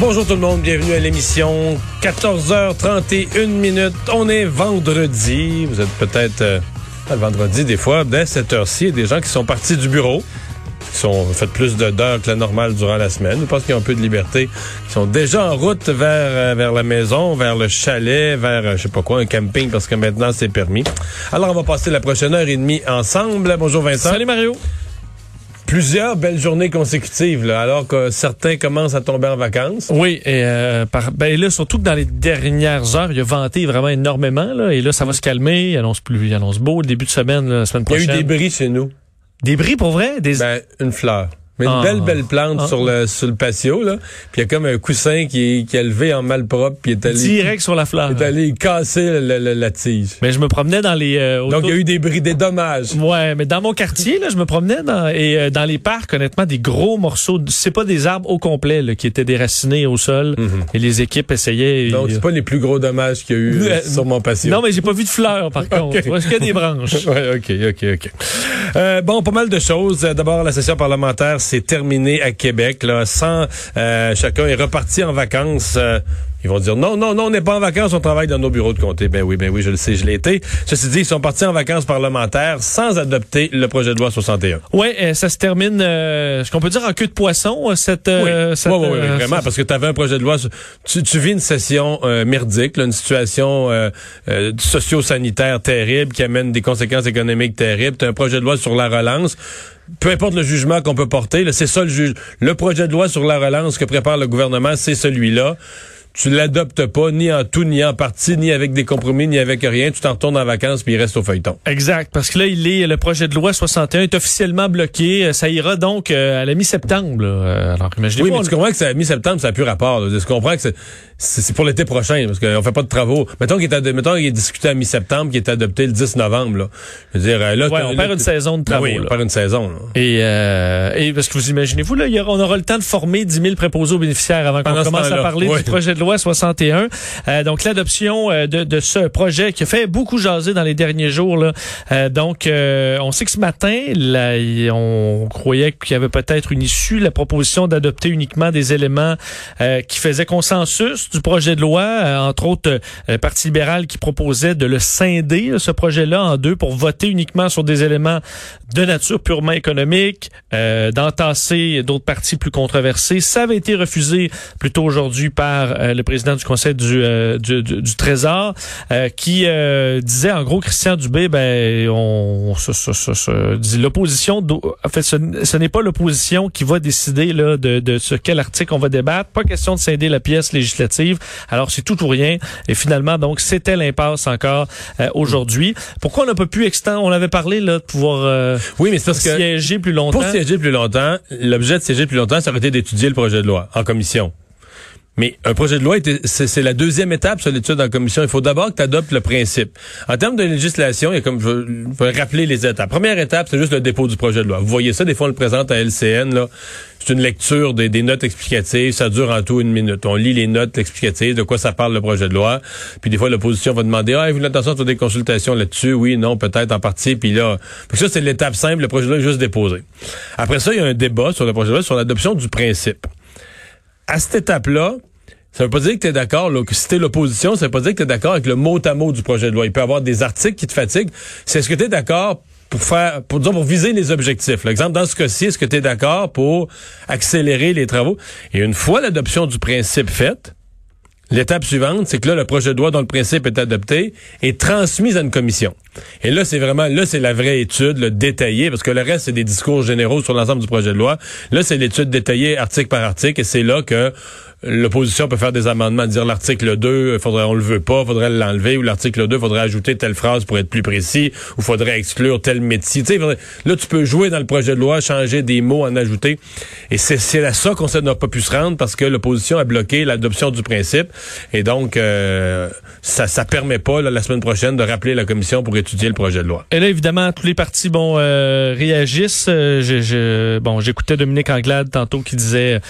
Bonjour tout le monde, bienvenue à l'émission 14h31 minutes. On est vendredi. Vous êtes peut-être euh, le vendredi des fois dès cette heure-ci. Il y a des gens qui sont partis du bureau, qui sont fait plus de d'heures que la normale durant la semaine. Je pense qu'ils ont un peu de liberté. Ils sont déjà en route vers euh, vers la maison, vers le chalet, vers euh, je sais pas quoi, un camping parce que maintenant c'est permis. Alors on va passer la prochaine heure et demie ensemble. Bonjour Vincent. Salut Mario. Plusieurs belles journées consécutives, là, alors que certains commencent à tomber en vacances. Oui, et euh, par, ben là, surtout que dans les dernières heures, il a venté vraiment énormément, là, et là, ça va se calmer, il annonce plus, il annonce beau, le début de semaine, la semaine Il y a prochaine. eu des bris chez nous. Des bris pour vrai? Des... Ben, une fleur. Mais une Ah. belle, belle plante Ah. sur le sur le patio, là. Puis il y a comme un coussin qui est, qui est levé en malpropre, puis est allé, direct sur la fleur. il est allé casser la tige. Mais je me promenais dans les... euh, Donc, il y a eu des bris, des dommages. Ouais, mais dans mon quartier, là, je me promenais dans, et euh, dans les parcs, honnêtement, des gros morceaux. de- C'est pas des arbres au complet là, qui étaient déracinés au sol. Et les équipes essayaient. Mhm. Donc, et- c'est pas les plus gros dommages qu'il y a eu euh, sur mon patio. Non, mais j'ai pas vu de fleurs, par contre. Vois que des branches. Ouais, OK, OK, OK. Bon, pas mal de choses. D'abord, la session parlementaire s'est terminée à Québec. Là, sans, euh, chacun est reparti en vacances. Euh, ils vont dire non, non, non, on n'est pas en vacances, on travaille dans nos bureaux de comté. Ben oui, ben oui, je le sais, je l'ai été. Ceci dit, ils sont partis en vacances parlementaires sans adopter le projet de loi 61. Ouais, euh, ça se termine, euh, ce qu'on peut dire en queue de poisson, euh, cette... euh, oui, cette, oui, oui, oui, euh, vraiment, parce que tu avais un projet de loi. Tu, tu vis une session euh, merdique, là, une situation euh, euh, socio-sanitaire terrible qui amène des conséquences économiques terribles. Tu as un projet de loi sur la relance. Peu importe le jugement qu'on peut porter, c'est ça le juge. Le projet de loi sur la relance que prépare le gouvernement, c'est celui-là. Tu l'adoptes pas, ni en tout, ni en partie, ni avec des compromis, ni avec rien. Tu t'en retournes en vacances, puis il reste au feuilleton. Exact, parce que là, il est le projet de loi 61 est officiellement bloqué. Euh, Ça ira donc euh, à la mi-septembre. Euh, Alors, imaginez-vous. Oui, mais tu comprends que c'est à mi-septembre, ça n'a plus rapport. Là. Tu comprends que c'est- pour l'été prochain, parce qu'on fait pas de travaux. Mettons qu'il est, mettons qu'il est discuté à mi-septembre, qu'il est adopté le 10 novembre. Là. Je veux dire, là, Ouais, on perd une saison de travaux. oui, on perd une saison. là. Et, euh, et parce que vous imaginez-vous, là, on aura le temps de former 10 000 préposés aux bénéficiaires avant qu'on commence à parler oui. du projet de loi 61. Euh, donc, l'adoption euh, de, ce projet qui a fait beaucoup jaser dans les derniers jours. Là. Euh, donc, on sait que ce matin, là, on croyait qu'il y avait peut-être une issue, la proposition d'adopter uniquement des éléments qui faisaient consensus du projet de loi, entre autres le Parti libéral qui proposait de le scinder, ce projet-là, en deux pour voter uniquement sur des éléments de nature purement économique, d'entasser d'autres partis plus controversés. Ça avait été refusé plus tôt aujourd'hui par le président du Conseil du, euh, du, du- du Trésor, euh, qui euh, disait en gros, Christian Dubé, ben, on, ça- ça- ça- dit l'opposition, en fait, ce, ce n'est pas l'opposition qui va décider là, de, de ce quel article on va débattre. Pas question de scinder la pièce législative. Alors, c'est tout ou rien. Et finalement, donc, c'était l'impasse encore euh, aujourd'hui. Pourquoi on n'a pas pu extendre, on avait parlé là, de pouvoir euh, Oui, mais c'est parce que siéger plus longtemps. pour siéger plus longtemps, l'objet de siéger plus longtemps, ça aurait été d'étudier le projet de loi en commission. Mais un projet de loi, c'est la deuxième étape sur l'étude en commission. Il faut d'abord que tu adoptes le principe. En termes de législation, il y a comme je veux- je vais rappeler les étapes. Première étape, c'est juste le dépôt du projet de loi. Vous voyez ça, des fois on le présente à LCN. là. C'est une lecture des, des notes explicatives. Ça dure en tout une minute. On lit les notes explicatives, de quoi ça parle le projet de loi. Puis des fois, l'opposition va demander, ah, vous l'intention de faire des consultations là-dessus? Oui, non, peut-être en partie. Puis là, que ça, c'est l'étape simple. Le projet de loi est juste déposé. Après ça, il y a un débat sur le projet de loi sur l'adoption du principe. À cette étape-là, ça veut pas dire que tu es d'accord, là, que si l'opposition, ça veut pas dire que tu es d'accord avec le mot à mot du projet de loi. Il peut y avoir des articles qui te fatiguent. C'est est-ce que tu es d'accord pour faire, pour, disons, pour viser les objectifs. L'exemple, dans ce cas-ci, est-ce que tu es d'accord pour accélérer les travaux? Et une fois l'adoption du principe faite, L'étape suivante, c'est que là, le projet de loi dont le principe est adopté est transmis à une commission. Et là, c'est vraiment, là, c'est la vraie étude, le détaillée, parce que le reste, c'est des discours généraux sur l'ensemble du projet de loi. Là, c'est l'étude détaillée article par article, et c'est là que l'opposition peut faire des amendements, dire l'article 2, faudrait, on le veut pas, faudrait l'enlever, ou l'article 2, faudrait ajouter telle phrase pour être plus précis, ou faudrait exclure tel métier. Là, tu peux jouer dans le projet de loi, changer des mots, en ajouter. Et c'est à ça qu'on n'a pas pu se rendre parce que l'opposition a bloqué l'adoption du principe. Et donc, euh, ça ça permet pas, la semaine prochaine, de rappeler la commission pour étudier le projet de loi. Et là, évidemment, tous les partis, bon, euh, réagissent. Euh, je, bon, j'écoutais Dominique Anglade tantôt qui disait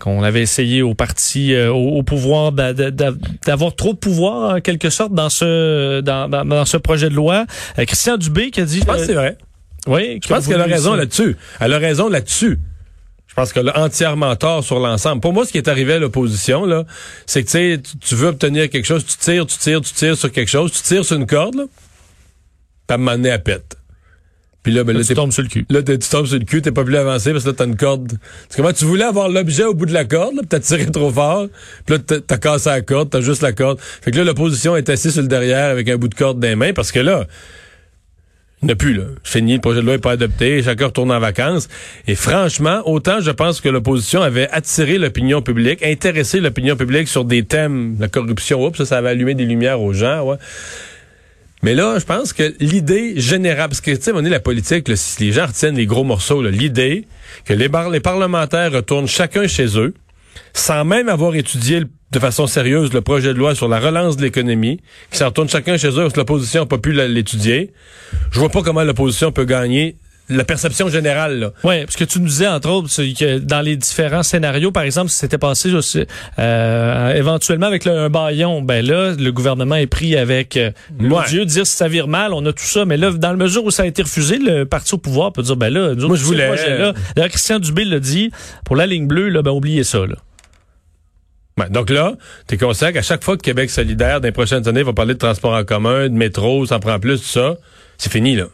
qu'on avait essayé au parti, au, pouvoir, d'avoir trop de pouvoir, en quelque sorte, dans ce, dans, dans, ce projet de loi. Christian Dubé qui a dit... Je pense que c'est vrai. Oui, je pense qu'elle a raison là-dessus. Elle a raison là-dessus. Je pense qu'elle a entièrement tort sur l'ensemble. Pour moi, ce qui est arrivé à l'opposition, là, c'est que tu veux obtenir quelque chose, tu tires, tu tires, tu tires sur quelque chose, tu tires sur une corde, là, t'as mené à pète. Puis là, ben, là, tu tombes sur le cul. Là, tu tombes sur le cul, t'es pas plus avancé parce que là, t'as une corde. Comment tu voulais avoir l'objet au bout de la corde, là, pis t'as tiré trop fort, puis là, t'as cassé la corde, t'as juste la corde. Fait que là, l'opposition est assise sur le derrière avec un bout de corde dans les mains parce que là, il n'y a plus, là. Fini, le projet de loi n'est pas adopté, chacun retourne en vacances. Et franchement, autant je pense que l'opposition avait attiré l'opinion publique, intéressé l'opinion publique sur des thèmes, la corruption, oups, ça, ça avait allumé des lumières aux gens, ouais. Mais là, je pense que l'idée générale, parce que, tu sais, on est la politique, si les gens retiennent les gros morceaux, l'idée que les, les parlementaires retournent chacun chez eux, sans même avoir étudié de façon sérieuse le projet de loi sur la relance de l'économie, qui s'en retourne chacun chez eux parce que l'opposition n'a pas pu l'étudier. Je vois pas comment l'opposition peut gagner la perception générale. Oui, parce que tu nous disais, entre autres, que dans les différents scénarios, par exemple, si c'était passé aussi, euh, éventuellement avec le, un baillon, ben là, le gouvernement est pris avec euh, ouais. Dieu, dire si ça vire mal, on a tout ça. Mais là, dans la mesure où ça a été refusé, le parti au pouvoir peut dire, ben là, moi je voulais. Là, D'ailleurs, Christian Dubé l'a dit, pour la ligne bleue, là, ben oubliez ça. Là. Donc là, tu es conscient qu'à chaque fois que Québec solidaire, dans les prochaines années, va parler de transport en commun, de métro, ça en prend plus, tout ça, c'est fini, là.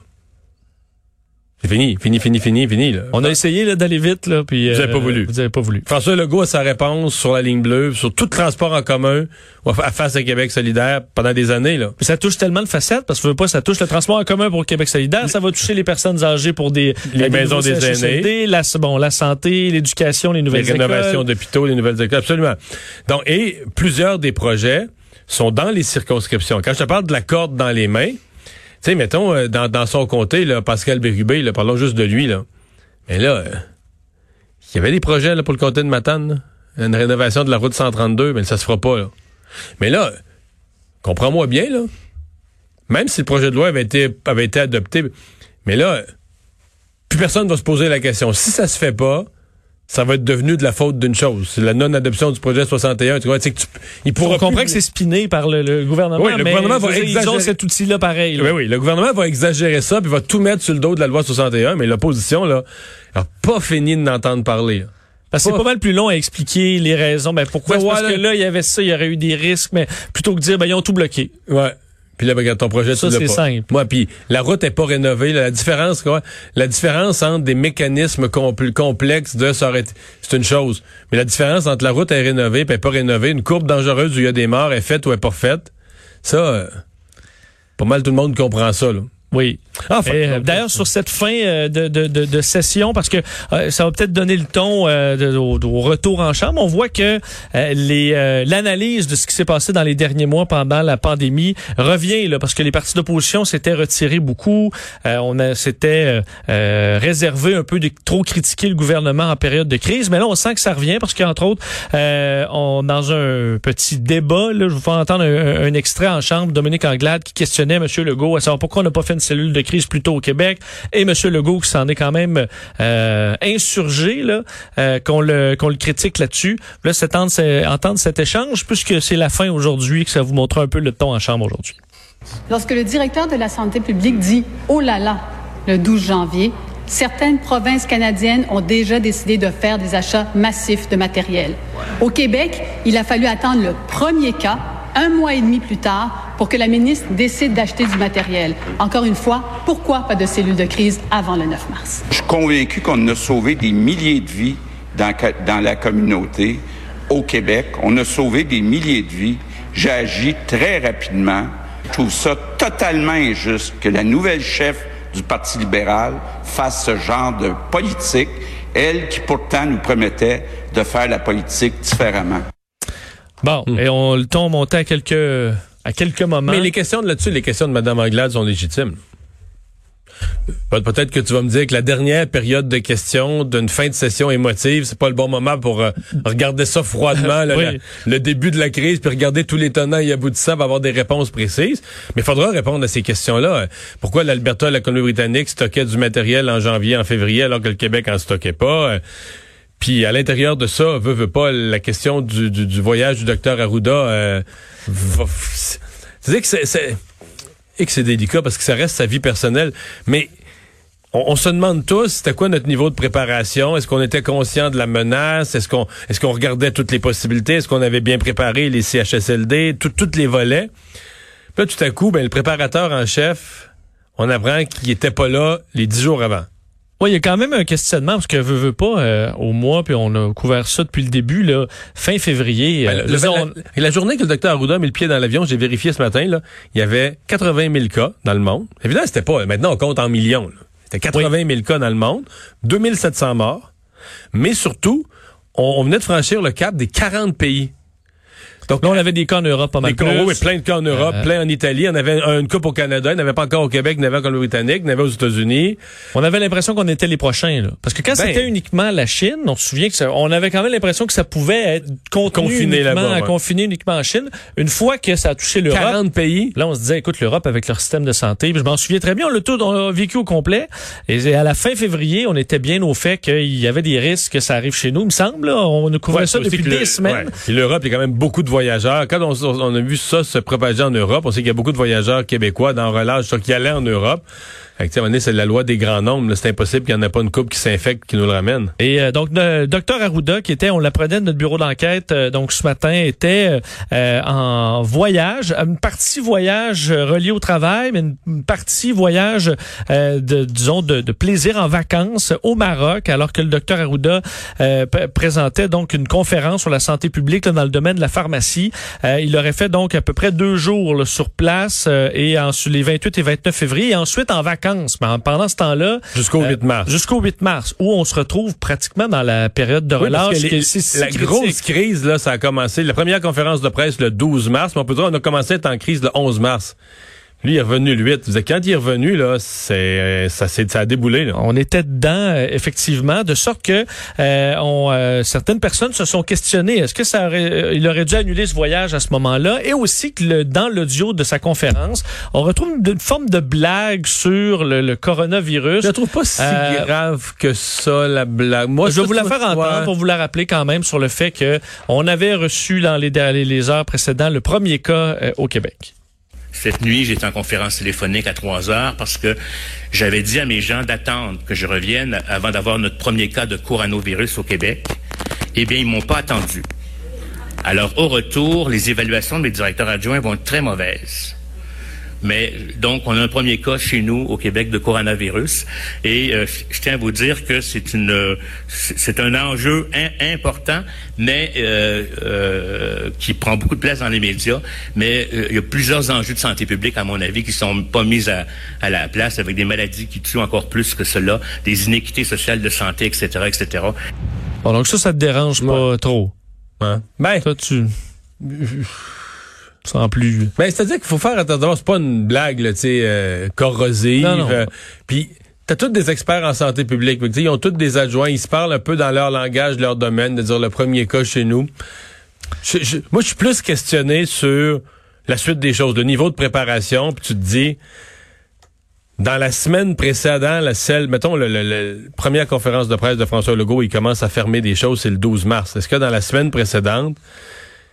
C'est fini, fini, fini, fini, fini. Là. On a essayé d'aller vite, là, puis... Vous n'avez pas euh, voulu. Vous n'avez pas voulu. François Legault a sa réponse sur la ligne bleue, sur tout le transport en commun, à face à Québec solidaire pendant des années. Là. ça touche tellement de facettes, parce que veux pas, ça touche le transport en commun pour Québec solidaire, ça va toucher les personnes âgées pour des... Les maisons des aînés. La, bon, la santé, l'éducation, les nouvelles les écoles. Les rénovations d'hôpitaux, les nouvelles écoles, absolument. Donc, et plusieurs des projets sont dans les circonscriptions. Quand je te parle de la corde dans les mains, sais, mettons, euh, dans, dans, son comté, là, Pascal Bérubé, là, parlons juste de lui, là. Mais là, euh, il y avait des projets là, pour le comté de Matane, une rénovation de la route 132, mais ça se fera pas. Là. Mais là, comprends-moi bien, là. Même si le projet de loi avait été, avait été adopté, mais là, plus personne va se poser la question. Si ça se fait pas, ça va être devenu de la faute d'une chose. C'est la non-adoption du projet 61. Tu vois, que tu, il pourra On comprend que c'est spiné par le, gouvernement. Oui, le gouvernement va exagérer. Ils ont cet outil-là pareil. Oui, oui. Le gouvernement va exagérer ça puis va tout mettre sur le dos de la loi 61. Mais l'opposition, là, a pas fini de n'entendre parler. Parce que c'est pas mal plus long à expliquer les raisons. Ben pourquoi? parce que là, il y avait ça, il y aurait eu des risques, mais plutôt que de dire, ben ils ont tout bloqué. Ouais. Puis là, regarde ton projet, ça, c'est simple. Moi, puis la route est pas rénovée. la différence, quoi, la différence entre des mécanismes complexes de ça c'est une chose. Mais la différence entre la route est rénovée et pas rénovée, une courbe dangereuse où il y a des morts est faite ou est pas faite, ça, euh, pas mal tout le monde comprend ça. Là. Oui. Ah, euh, D'ailleurs, sur cette fin euh, de, de, de, session, parce que euh, ça va peut-être donner le ton au, retour en chambre, on voit que les l'analyse de ce qui s'est passé dans les derniers mois pendant la pandémie revient là, parce que les partis d'opposition s'étaient retirés beaucoup. on a s'était réservé un peu de trop critiquer le gouvernement en période de crise, mais là on sent que ça revient parce qu'entre autres, on dans un petit débat, là, je vous fais entendre un, extrait en chambre, Dominique Anglade qui questionnait M. Legault à savoir pourquoi on n'a pas fait une cellule de crise plus tôt au Québec. Et M. Legault qui s'en est quand même euh, insurgé, là, euh, qu'on le qu'on le critique là-dessus. Là, c'est entendre cet échange, puisque c'est la fin aujourd'hui, que ça vous montre un peu le ton en chambre aujourd'hui. Lorsque le directeur de la santé publique dit « Oh là là !» le 12 janvier, certaines provinces canadiennes ont déjà décidé de faire des achats massifs de matériel. Au Québec, il a fallu attendre le premier cas un mois et demi plus tard pour que la ministre décide d'acheter du matériel. Encore une fois, pourquoi pas de cellule de crise avant le 9 mars? Je suis convaincu qu'on a sauvé des milliers de vies dans, dans la communauté au Québec. On a sauvé des milliers de vies. J'ai agi très rapidement. Je trouve ça totalement injuste que la nouvelle chef du Parti libéral fasse ce genre de politique, elle qui pourtant nous promettait de faire la politique différemment. Bon, et on le ton montait à quelques à quelques moments. Mais les questions de là-dessus, les questions de Mme Anglade sont légitimes. Pe- Peut-être que tu vas me dire que la dernière période de questions d'une fin de session émotive, c'est pas le bon moment pour euh, regarder ça froidement, là, Oui. la- le début de la crise, puis regarder tous les tenants et aboutissants, va avoir des réponses précises. Mais il faudra répondre à ces questions-là. Pourquoi l'Alberta et la Colombie-Britannique stockaient du matériel en janvier, en février, alors que le Québec en stockait pas? Puis à l'intérieur de ça, veut, veut pas, la question du, du, du voyage du docteur Arruda, euh, c'est-à-dire que c'est, c'est, et que c'est délicat parce que ça reste sa vie personnelle, mais on, on se demande tous, c'était quoi notre niveau de préparation? Est-ce qu'on était conscient de la menace? Est-ce qu'on est-ce qu'on regardait toutes les possibilités? Est-ce qu'on avait bien préparé les CHSLD, tout, tous les volets? Puis là, tout à coup, ben, le préparateur en chef, on apprend qu'il était pas là les dix jours avant. Oui, il y a quand même un questionnement parce que veut, veut pas euh, au mois puis on a couvert ça depuis le début là, fin février. Ben, euh, le- là, la, on- et la journée que le docteur Arruda a mis le pied dans l'avion, j'ai vérifié ce matin, là, il y avait 80 000 cas dans le monde. Évidemment, c'était pas, maintenant on compte en millions. là. C'était 80 000 cas dans le monde, 2700 morts. Mais surtout, on, on venait de franchir le cap des 40 pays. Donc, là, on avait des cas en Europe pas mal des cas, plus. oui, plein de cas en Europe, Euh, plein en Italie. On avait un- une coupe au Canada, il n'y avait pas encore au Québec, il n'y avait encore au Britannique, il y en avait aux États-Unis. On avait l'impression qu'on était les prochains là. parce que quand Ben. c'était uniquement la Chine, on se souvient que ça- on avait quand même l'impression que ça pouvait être Confiné uniquement, là-bas, ouais. confiné uniquement en Chine. Une fois que ça a touché l'Europe, 40 pays. Là, on se disait, écoute, l'Europe avec leur système de santé, je m'en souviens très bien, on l'a tout on l'a vécu au complet. Et à la fin février, on était bien au fait qu'il y avait des risques que ça arrive chez nous, il me semble. là. On nous couvrait Ouais, ça depuis des le- semaines. ouais. L'Europe, il y a quand même beaucoup de voyageurs. Quand on, on a vu ça se propager en Europe, on sait qu'il y a beaucoup de voyageurs québécois dans relâche, qui allaient en Europe. C'est la loi des grands nombres. C'est impossible qu'il n'y en ait pas une coupe qui s'infecte, qui nous le ramène. Et euh, donc, le docteur Arruda, qui était, on l'apprenait de notre bureau d'enquête, euh, donc ce matin, était euh, en voyage, une partie voyage euh, relié au travail, mais une, partie voyage, euh, de, disons, de, de plaisir en vacances au Maroc, alors que le docteur Arruda euh, présentait donc une conférence sur la santé publique là, dans le domaine de la pharmacie. Euh, il aurait fait donc à peu près deux jours là, sur place euh, et en, les 28 et 29 février, et ensuite en vacances. Mais en- pendant ce temps-là, Jusqu'au euh, 8 mars. Jusqu'au 8 mars, où on se retrouve pratiquement dans la période de relâche. les- est- la critique. grosse crise, là, ça a commencé. La première conférence de presse le 12 mars, mais on peut dire qu'on a commencé à être en crise le 11 mars. Lui, il est revenu le 8. Vous savez, Quand il est revenu, là, c'est, ça, s'est- ça a déboulé, là. On était dedans, euh, effectivement, de sorte que euh, on, euh, certaines personnes se sont questionnées. Est-ce que ça aurait, il aurait dû annuler ce voyage à ce moment-là? Et aussi que le, dans l'audio de sa conférence, on retrouve une, une forme de blague sur le, le coronavirus. Je la trouve pas si Euh, grave que ça, la blague. Moi, Je vais vous la faire entendre ouais. pour vous la rappeler quand même sur le fait que on avait reçu dans les, les heures précédentes le premier cas euh, au Québec. Cette nuit, j'étais en conférence téléphonique à 3 heures parce que j'avais dit à mes gens d'attendre que je revienne avant d'avoir notre premier cas de coronavirus au Québec. Eh bien, ils m'ont pas attendu. Alors, au retour, les évaluations de mes directeurs adjoints vont être très mauvaises. Mais donc, on a un premier cas chez nous au Québec de coronavirus, et euh, je tiens à vous dire que c'est une, euh, c'est un enjeu im- important, mais euh, euh, qui prend beaucoup de place dans les médias. Mais euh, il y a plusieurs enjeux de santé publique, à mon avis, qui sont pas mis à, à la place, avec des maladies qui tuent encore plus que cela, des inéquités sociales de santé, etc., etc. Bon, donc ça, ça te dérange pas trop. Hein? Ben, Toi, tu sans plus. Ben, c'est-à-dire qu'il faut faire attention. C'est pas une blague, là, tu sais, euh, corrosive. Non, non. euh, Puis, t'as tous des experts en santé publique. Sais, Ils ont tous des adjoints. Ils se parlent un peu dans leur langage, leur domaine, de dire le premier cas chez nous. Je- je- moi, je suis plus questionné sur la suite des choses, le niveau de préparation. Puis tu te dis, dans la semaine précédente, la celle, mettons, le, le- le- première conférence de presse de François Legault, il commence à fermer des choses, c'est le 12 mars. Est-ce que dans la semaine précédente,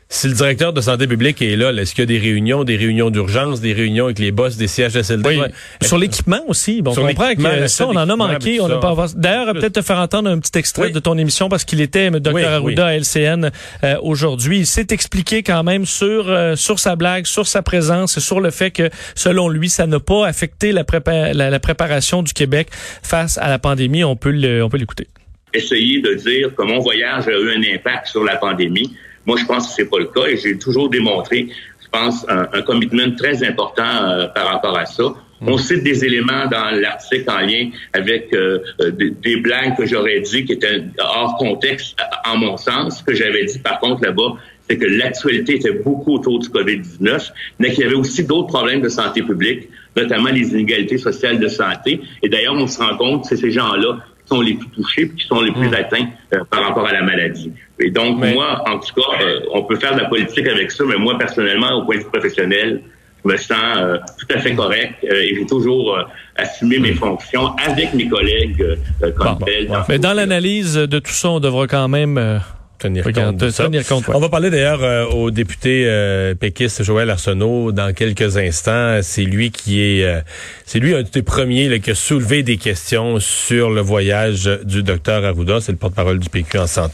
si le directeur de santé publique est là, là, est-ce qu'il y a des réunions, des réunions d'urgence, des réunions avec les boss des CHSLD? Oui. Sur l'équipement aussi. Bon, Sur on comprend l'équipement, que ça, on en a manqué. On n'a pas D'ailleurs, peut-être te faire entendre un petit extrait Oui. de ton émission parce qu'il était Dr. Oui, Arruda à LCN euh, aujourd'hui. Il s'est expliqué quand même sur euh, sur sa blague, sur sa présence et sur le fait que, selon lui, ça n'a pas affecté la, prépa- la, la préparation du Québec face à la pandémie. On peut le, on peut l'écouter. essayer de dire que mon voyage a eu un impact sur la pandémie. Moi, je pense que c'est pas le cas et j'ai toujours démontré, je pense, un, un commitment très important euh, par rapport à ça. On cite des éléments dans l'article en lien avec euh, euh, des, des blagues que j'aurais dit qui étaient hors contexte, en mon sens. Ce que j'avais dit, par contre, là-bas, c'est que l'actualité était beaucoup autour du COVID-19, mais qu'il y avait aussi d'autres problèmes de santé publique, notamment les inégalités sociales de santé. Et d'ailleurs, on se rend compte que c'est ces gens-là sont les plus touchés et qui sont les plus atteints euh, par rapport à la maladie. Et donc, moi, en tout cas, euh, on peut faire de la politique avec ça, mais moi, personnellement, au point de vue professionnel, je me sens euh, tout à fait correct et j'ai toujours assumé mes fonctions avec mes collègues comme tel. Mais dans l'analyse de tout ça, on devra quand même tenir compte. De ça. On va parler d'ailleurs euh, au député euh, péquiste Joël Arsenault dans quelques instants. C'est lui qui est, euh, c'est lui un des premiers là, qui a soulevé des questions sur le voyage du docteur Arruda. C'est le porte-parole du PQ en santé.